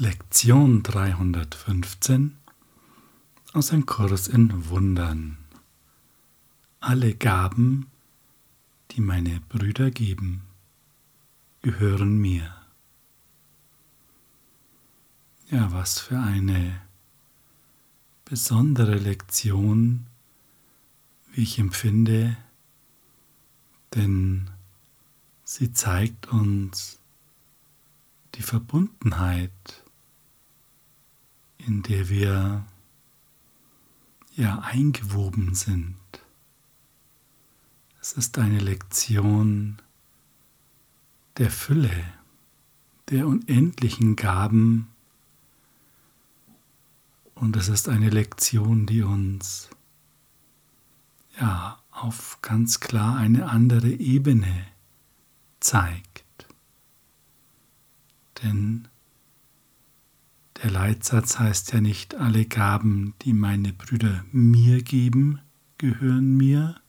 Lektion 315 aus einem Kurs in Wundern. Alle Gaben, die meine Brüder geben, gehören mir. Ja, was für eine besondere Lektion, wie ich empfinde, denn sie zeigt uns die Verbundenheit in der wir ja eingewoben sind. Es ist eine Lektion der Fülle, der unendlichen Gaben und es ist eine Lektion, die uns ja auf ganz klar eine andere Ebene zeigt. Denn der Leitsatz heißt ja nicht, alle Gaben, die meine Brüder mir geben, gehören mir,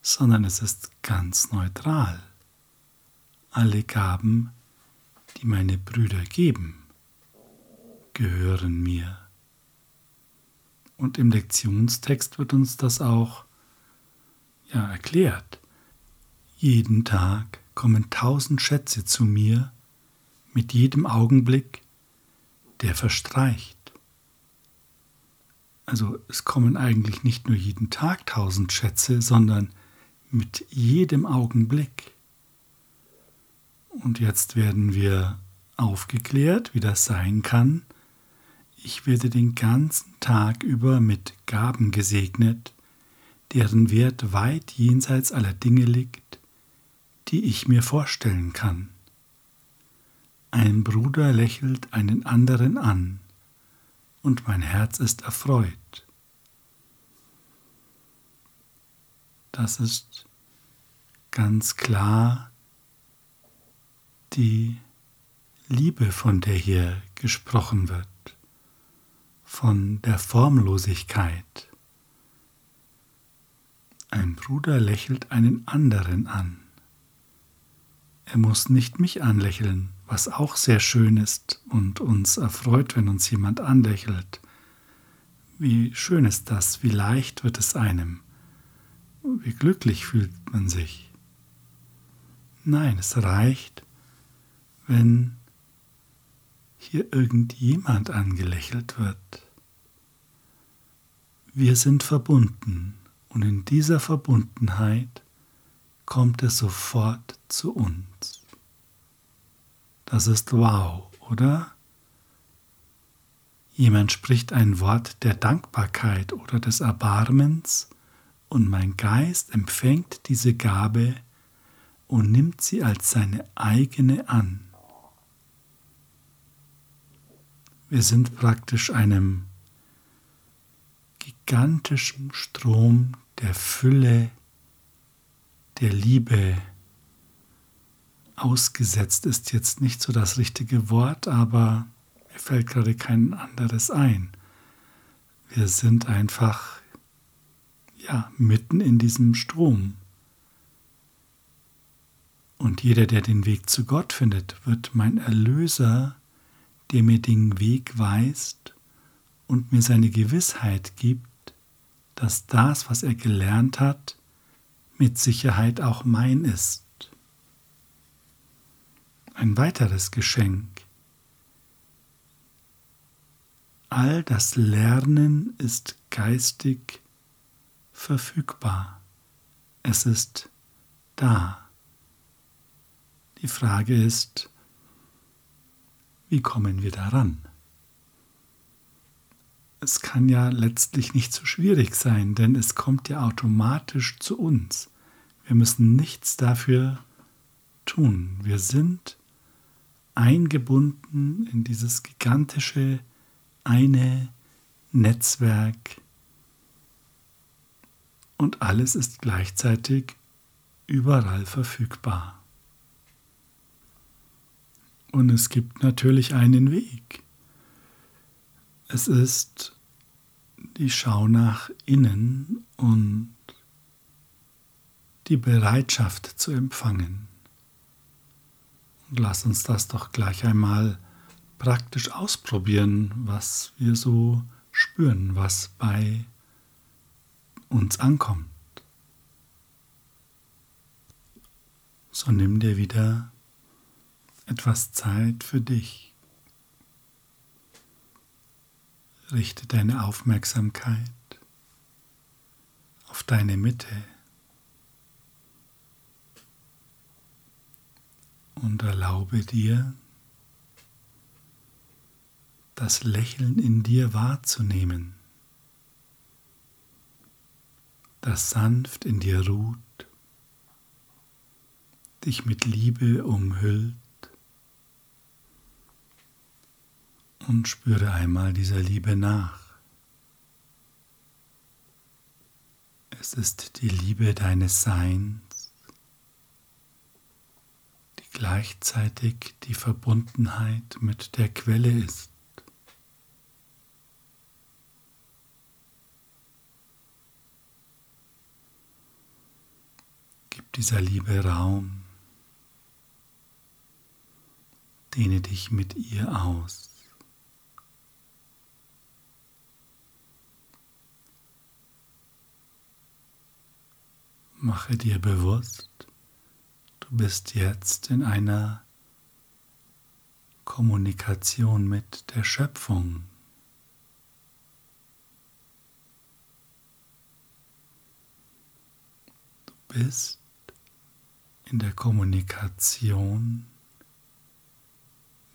sondern es ist ganz neutral. Alle Gaben, die meine Brüder geben, gehören mir. Und im Lektionstext wird uns das auch ja, erklärt. Jeden Tag kommen tausend Schätze zu mir, mit jedem Augenblick der verstreicht. Also es kommen eigentlich nicht nur jeden Tag tausend Schätze, sondern mit jedem Augenblick. Und jetzt werden wir aufgeklärt, wie das sein kann. Ich werde den ganzen Tag über mit Gaben gesegnet, deren Wert weit jenseits aller Dinge liegt, die ich mir vorstellen kann. Ein Bruder lächelt einen anderen an, und mein Herz ist erfreut. Das ist ganz klar die Liebe, von der hier gesprochen wird, von der Formlosigkeit. Ein Bruder lächelt einen anderen an. Er muss nicht mich anlächeln, was auch sehr schön ist und uns erfreut, wenn uns jemand anlächelt. Wie schön ist das, wie leicht wird es einem, wie glücklich fühlt man sich. Nein, es reicht, wenn hier irgendjemand angelächelt wird. Wir sind verbunden und in dieser Verbundenheit kommt es sofort zu uns. Das ist wow, oder? Jemand spricht ein Wort der Dankbarkeit oder des Erbarmens und mein Geist empfängt diese Gabe und nimmt sie als seine eigene an. Wir sind praktisch einem gigantischen Strom der Fülle, der Liebe, ausgesetzt ist jetzt nicht so das richtige Wort, aber mir fällt gerade kein anderes ein. Wir sind einfach ja mitten in diesem Strom. Und jeder, der den Weg zu Gott findet, wird mein Erlöser, der mir den Weg weist und mir seine Gewissheit gibt, dass das, was er gelernt hat, mit Sicherheit auch mein ist ein weiteres Geschenk. All das Lernen ist geistig verfügbar. Es ist da. Die Frage ist, wie kommen wir daran? Es kann ja letztlich nicht so schwierig sein, denn es kommt ja automatisch zu uns. Wir müssen nichts dafür tun. Wir sind eingebunden in dieses gigantische eine Netzwerk und alles ist gleichzeitig überall verfügbar. Und es gibt natürlich einen Weg. Es ist die Schau nach innen und die Bereitschaft zu empfangen. Lass uns das doch gleich einmal praktisch ausprobieren, was wir so spüren, was bei uns ankommt. So nimm dir wieder etwas Zeit für dich. Richte deine Aufmerksamkeit auf deine Mitte und erlaube dir, das Lächeln in dir wahrzunehmen, das sanft in dir ruht, dich mit Liebe umhüllt und spüre einmal dieser Liebe nach. Es ist die Liebe deines Seins, gleichzeitig die Verbundenheit mit der Quelle ist. Gib dieser Liebe Raum, dehne dich mit ihr aus. Mache dir bewusst, du bist jetzt in einer Kommunikation mit der Schöpfung. Du bist in der Kommunikation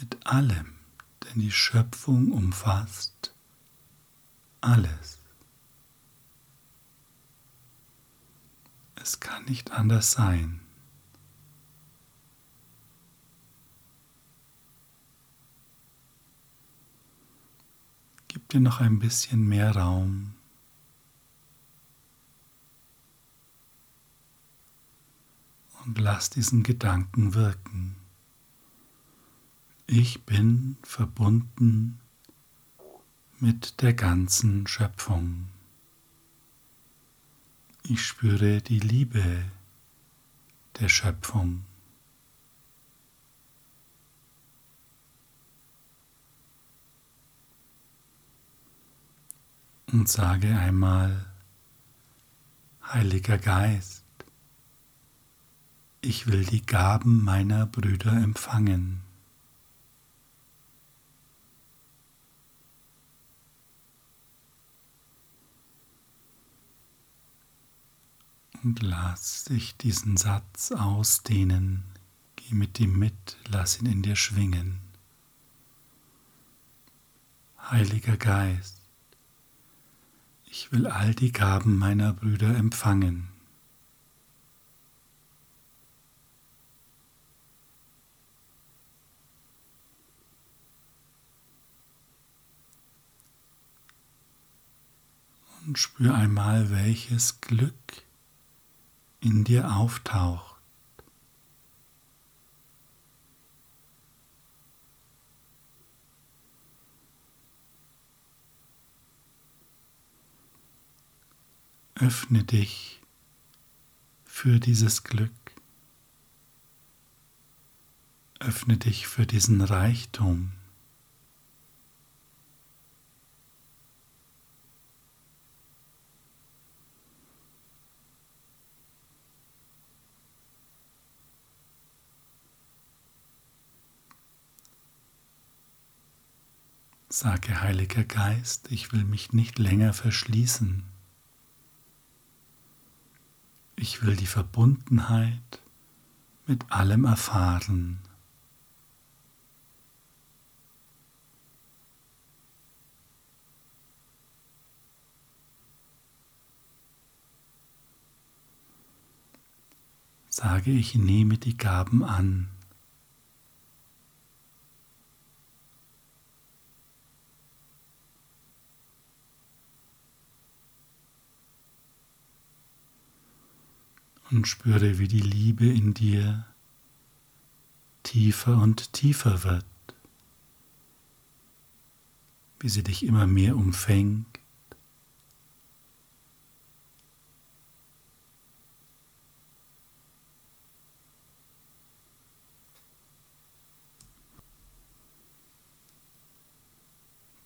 mit allem, denn die Schöpfung umfasst alles. Es kann nicht anders sein. Dir noch ein bisschen mehr Raum. Und lass diesen Gedanken wirken. Ich bin verbunden mit der ganzen Schöpfung. Ich spüre die Liebe der Schöpfung. Und sage einmal, Heiliger Geist, ich will die Gaben meiner Brüder empfangen. und lass dich diesen Satz ausdehnen. Geh mit ihm mit, lass ihn in dir schwingen. Heiliger Geist, ich will all die Gaben meiner Brüder empfangen. Und spür einmal, welches Glück in dir auftaucht. Öffne dich für dieses Glück. Öffne dich für diesen Reichtum. Sage, Heiliger Geist, ich will mich nicht länger verschließen. Ich will die Verbundenheit mit allem erfahren. Sage, ich nehme die Gaben an. Und spüre, wie die Liebe in dir tiefer und tiefer wird, wie sie dich immer mehr umfängt.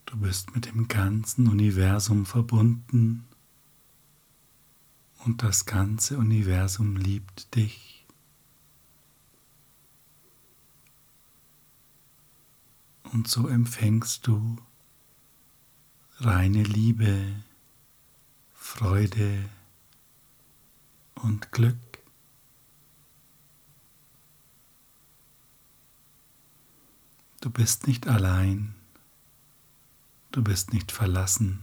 Du bist mit dem ganzen Universum verbunden und das ganze Universum liebt dich. Und so empfängst du reine Liebe, Freude und Glück. Du bist nicht allein, du bist nicht verlassen,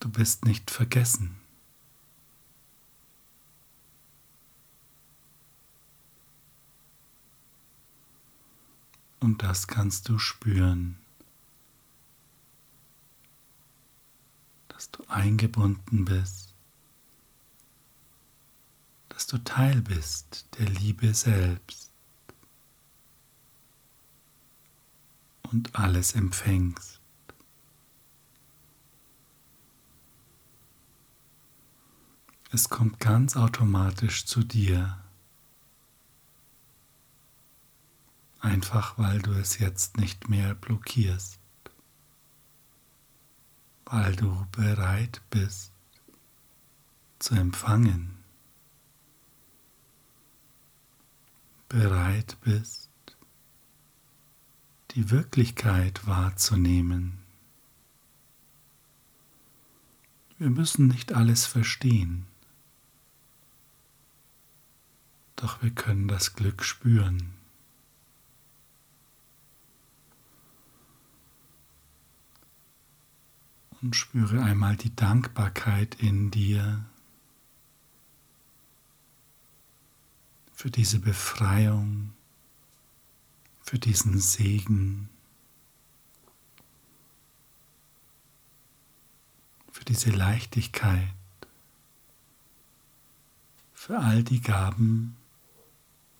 du bist nicht vergessen. Und das kannst du spüren, dass du eingebunden bist, dass du Teil bist der Liebe selbst. und alles empfängst. Es kommt ganz automatisch zu dir, einfach weil du es jetzt nicht mehr blockierst, weil du bereit bist zu empfangen, bereit bist die Wirklichkeit wahrzunehmen. Wir müssen nicht alles verstehen, doch wir können das Glück spüren. Und spüre einmal die Dankbarkeit in dir für diese Befreiung für diesen Segen, für diese Leichtigkeit, für all die Gaben,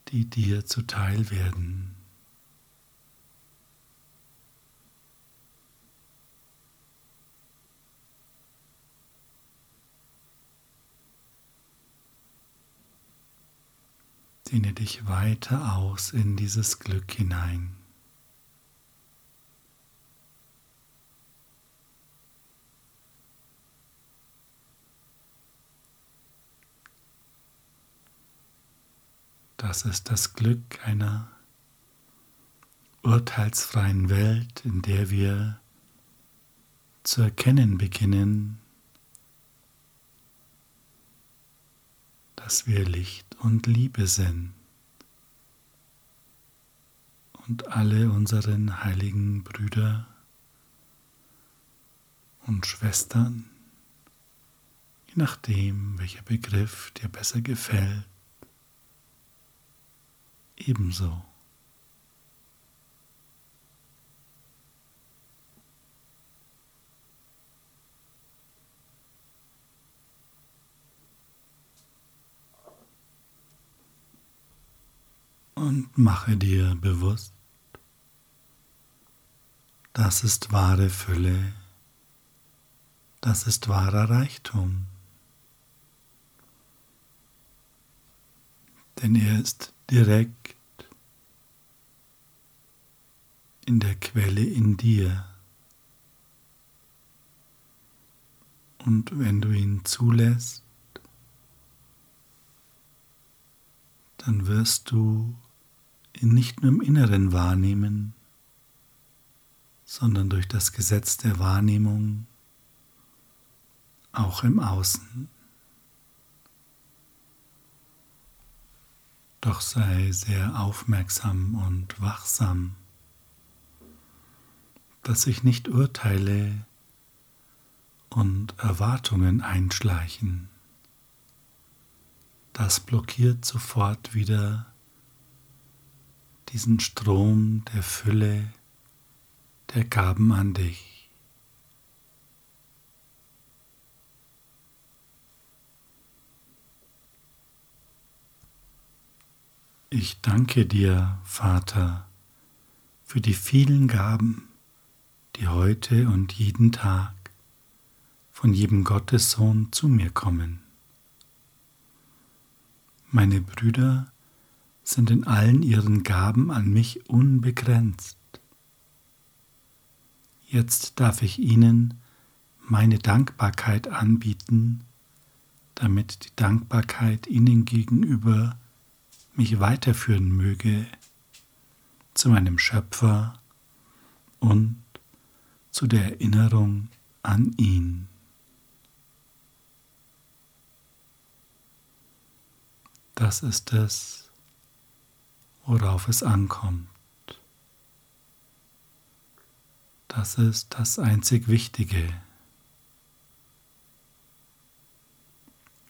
die dir zuteil werden. Dehne dich weiter aus in dieses Glück hinein. Das ist das Glück einer urteilsfreien Welt, in der wir zu erkennen beginnen, dass wir Licht und Liebe sind und alle unseren heiligen Brüder und Schwestern, je nachdem, welcher Begriff dir besser gefällt, ebenso. Und mache dir bewusst, das ist wahre Fülle, das ist wahrer Reichtum. Denn er ist direkt in der Quelle in dir. Und wenn du ihn zulässt, dann wirst du nicht nur im Inneren wahrnehmen, sondern durch das Gesetz der Wahrnehmung auch im Außen. Doch sei sehr aufmerksam und wachsam, dass sich nicht Urteile und Erwartungen einschleichen. Das blockiert sofort wieder diesen Strom der Fülle, der Gaben an dich. Ich danke dir, Vater, für die vielen Gaben, die heute und jeden Tag von jedem Gottessohn zu mir kommen. Meine Brüder sind in allen ihren Gaben an mich unbegrenzt. Jetzt darf ich Ihnen meine Dankbarkeit anbieten, damit die Dankbarkeit Ihnen gegenüber mich weiterführen möge zu meinem Schöpfer und zu der Erinnerung an ihn. Das ist es, worauf es ankommt. Das ist das einzig Wichtige.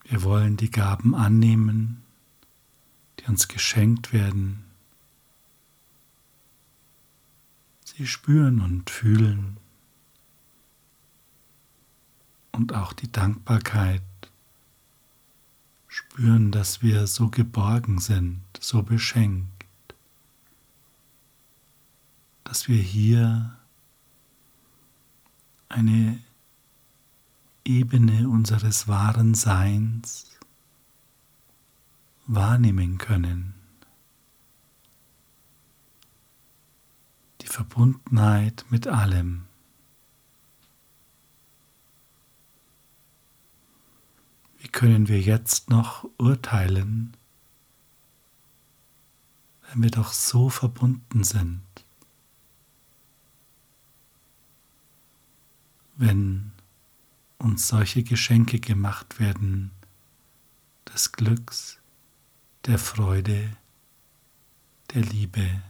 Wir wollen die Gaben annehmen, die uns geschenkt werden. Sie spüren und fühlen und auch die Dankbarkeit spüren, dass wir so geborgen sind, so beschenkt, dass wir hier eine Ebene unseres wahren Seins wahrnehmen können. Die Verbundenheit mit allem. Wie können wir jetzt noch urteilen, wenn wir doch so verbunden sind? Wenn uns solche Geschenke gemacht werden des Glücks, der Freude, der Liebe.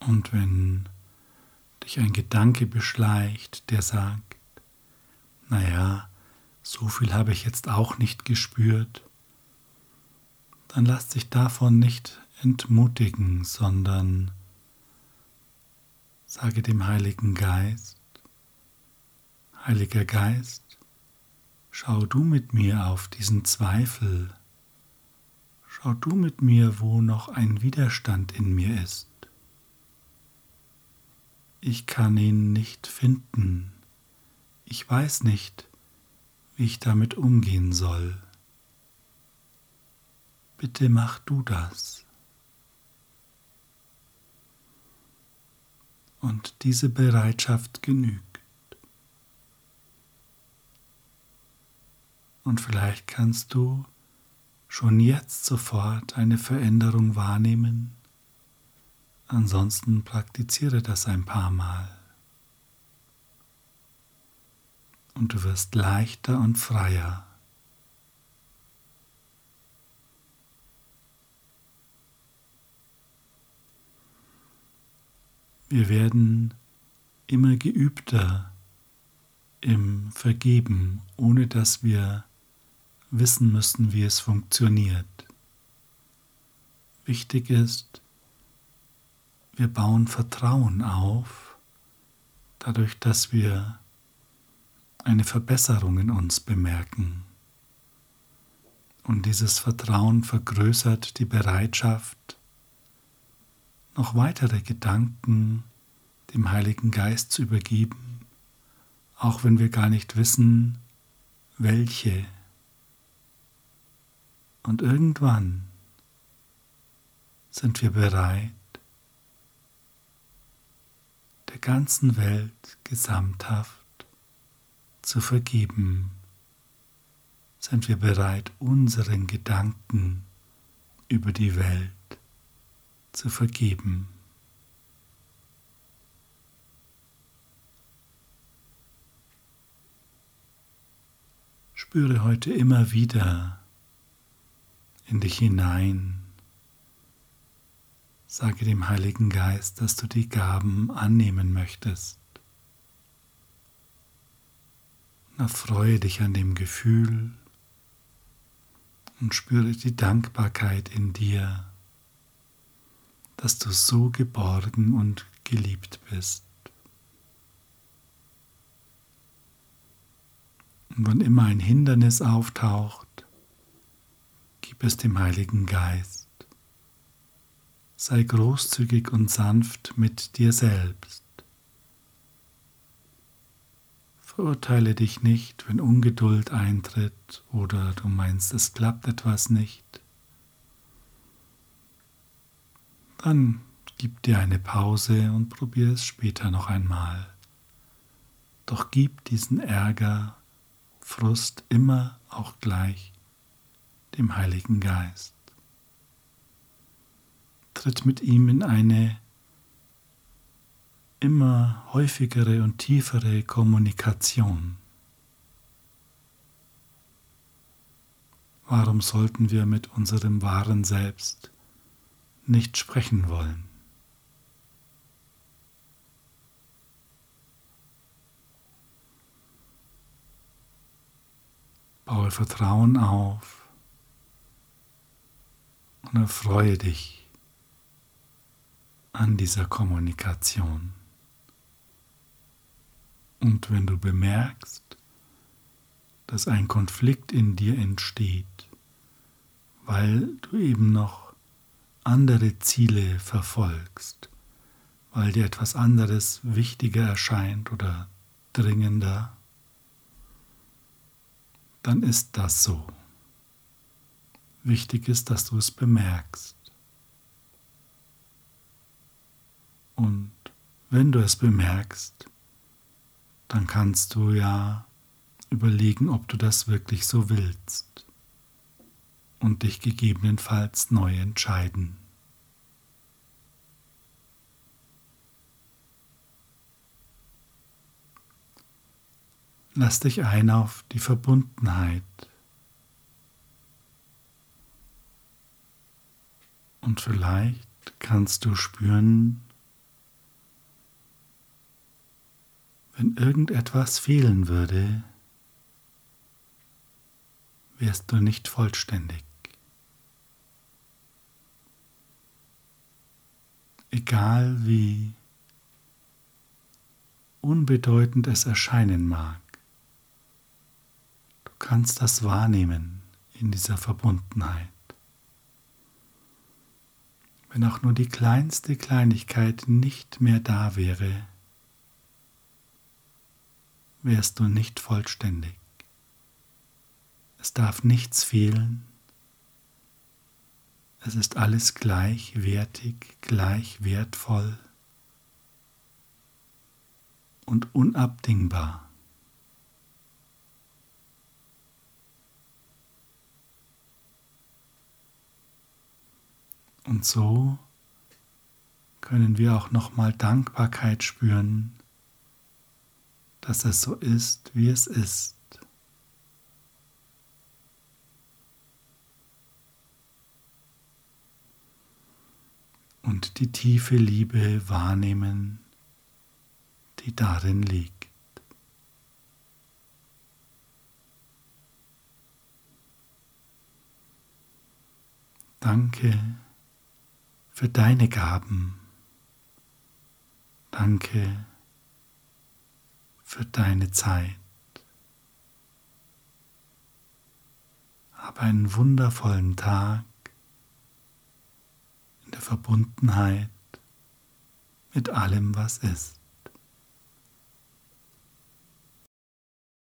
Und wenn dich ein Gedanke beschleicht, der sagt, naja, so viel habe ich jetzt auch nicht gespürt, dann lass dich davon nicht entmutigen, sondern sage dem Heiligen Geist, Heiliger Geist, schau du mit mir auf diesen Zweifel, schau du mit mir, wo noch ein Widerstand in mir ist. Ich kann ihn nicht finden, ich weiß nicht, wie ich damit umgehen soll. Bitte mach du das. Und diese Bereitschaft genügt. Und vielleicht kannst du schon jetzt sofort eine Veränderung wahrnehmen. Ansonsten praktiziere das ein paar Mal. Und du wirst leichter und freier. Wir werden immer geübter im Vergeben, ohne dass wir wissen müssen, wie es funktioniert. Wichtig ist, wir bauen Vertrauen auf, dadurch, dass wir eine Verbesserung in uns bemerken. Und dieses Vertrauen vergrößert die Bereitschaft, noch weitere Gedanken dem Heiligen Geist zu übergeben, auch wenn wir gar nicht wissen, welche. Und irgendwann sind wir bereit, der ganzen Welt gesamthaft zu vergeben, sind wir bereit, unseren Gedanken über die Welt zu vergeben. Spüre heute immer wieder in dich hinein. Sage dem Heiligen Geist, dass du die Gaben annehmen möchtest. Erfreue dich an dem Gefühl und spüre die Dankbarkeit in dir dass du so geborgen und geliebt bist. Und wann immer ein Hindernis auftaucht, gib es dem Heiligen Geist. Sei großzügig und sanft mit dir selbst. Verurteile dich nicht, wenn Ungeduld eintritt oder du meinst, es klappt etwas nicht. Dann gib dir eine Pause und probier es später noch einmal. Doch gib diesen Ärger, Frust immer auch gleich dem Heiligen Geist. Tritt mit ihm in eine immer häufigere und tiefere Kommunikation. Warum sollten wir mit unserem wahren Selbst nicht sprechen wollen? Baue Vertrauen auf und erfreue dich an dieser Kommunikation. Und wenn du bemerkst, dass ein Konflikt in dir entsteht, weil du eben noch andere Ziele verfolgst, weil dir etwas anderes wichtiger erscheint oder dringender, dann ist das so. Wichtig ist, dass du es bemerkst. Und wenn du es bemerkst, dann kannst du ja überlegen, ob du das wirklich so willst und dich gegebenenfalls neu entscheiden. Lass dich ein auf die Verbundenheit und vielleicht kannst du spüren, wenn irgendetwas fehlen würde, wärst du nicht vollständig. Egal wie unbedeutend es erscheinen mag kannst das wahrnehmen in dieser Verbundenheit. Wenn auch nur die kleinste Kleinigkeit nicht mehr da wäre, wärst du nicht vollständig. Es darf nichts fehlen. Es ist alles gleichwertig, gleich wertvoll und unabdingbar. Und so können wir auch nochmal Dankbarkeit spüren, dass es so ist, wie es ist. Und die tiefe Liebe wahrnehmen, die darin liegt. Danke für deine Gaben. Danke für deine Zeit. Habe einen wundervollen Tag in der Verbundenheit mit allem, was ist.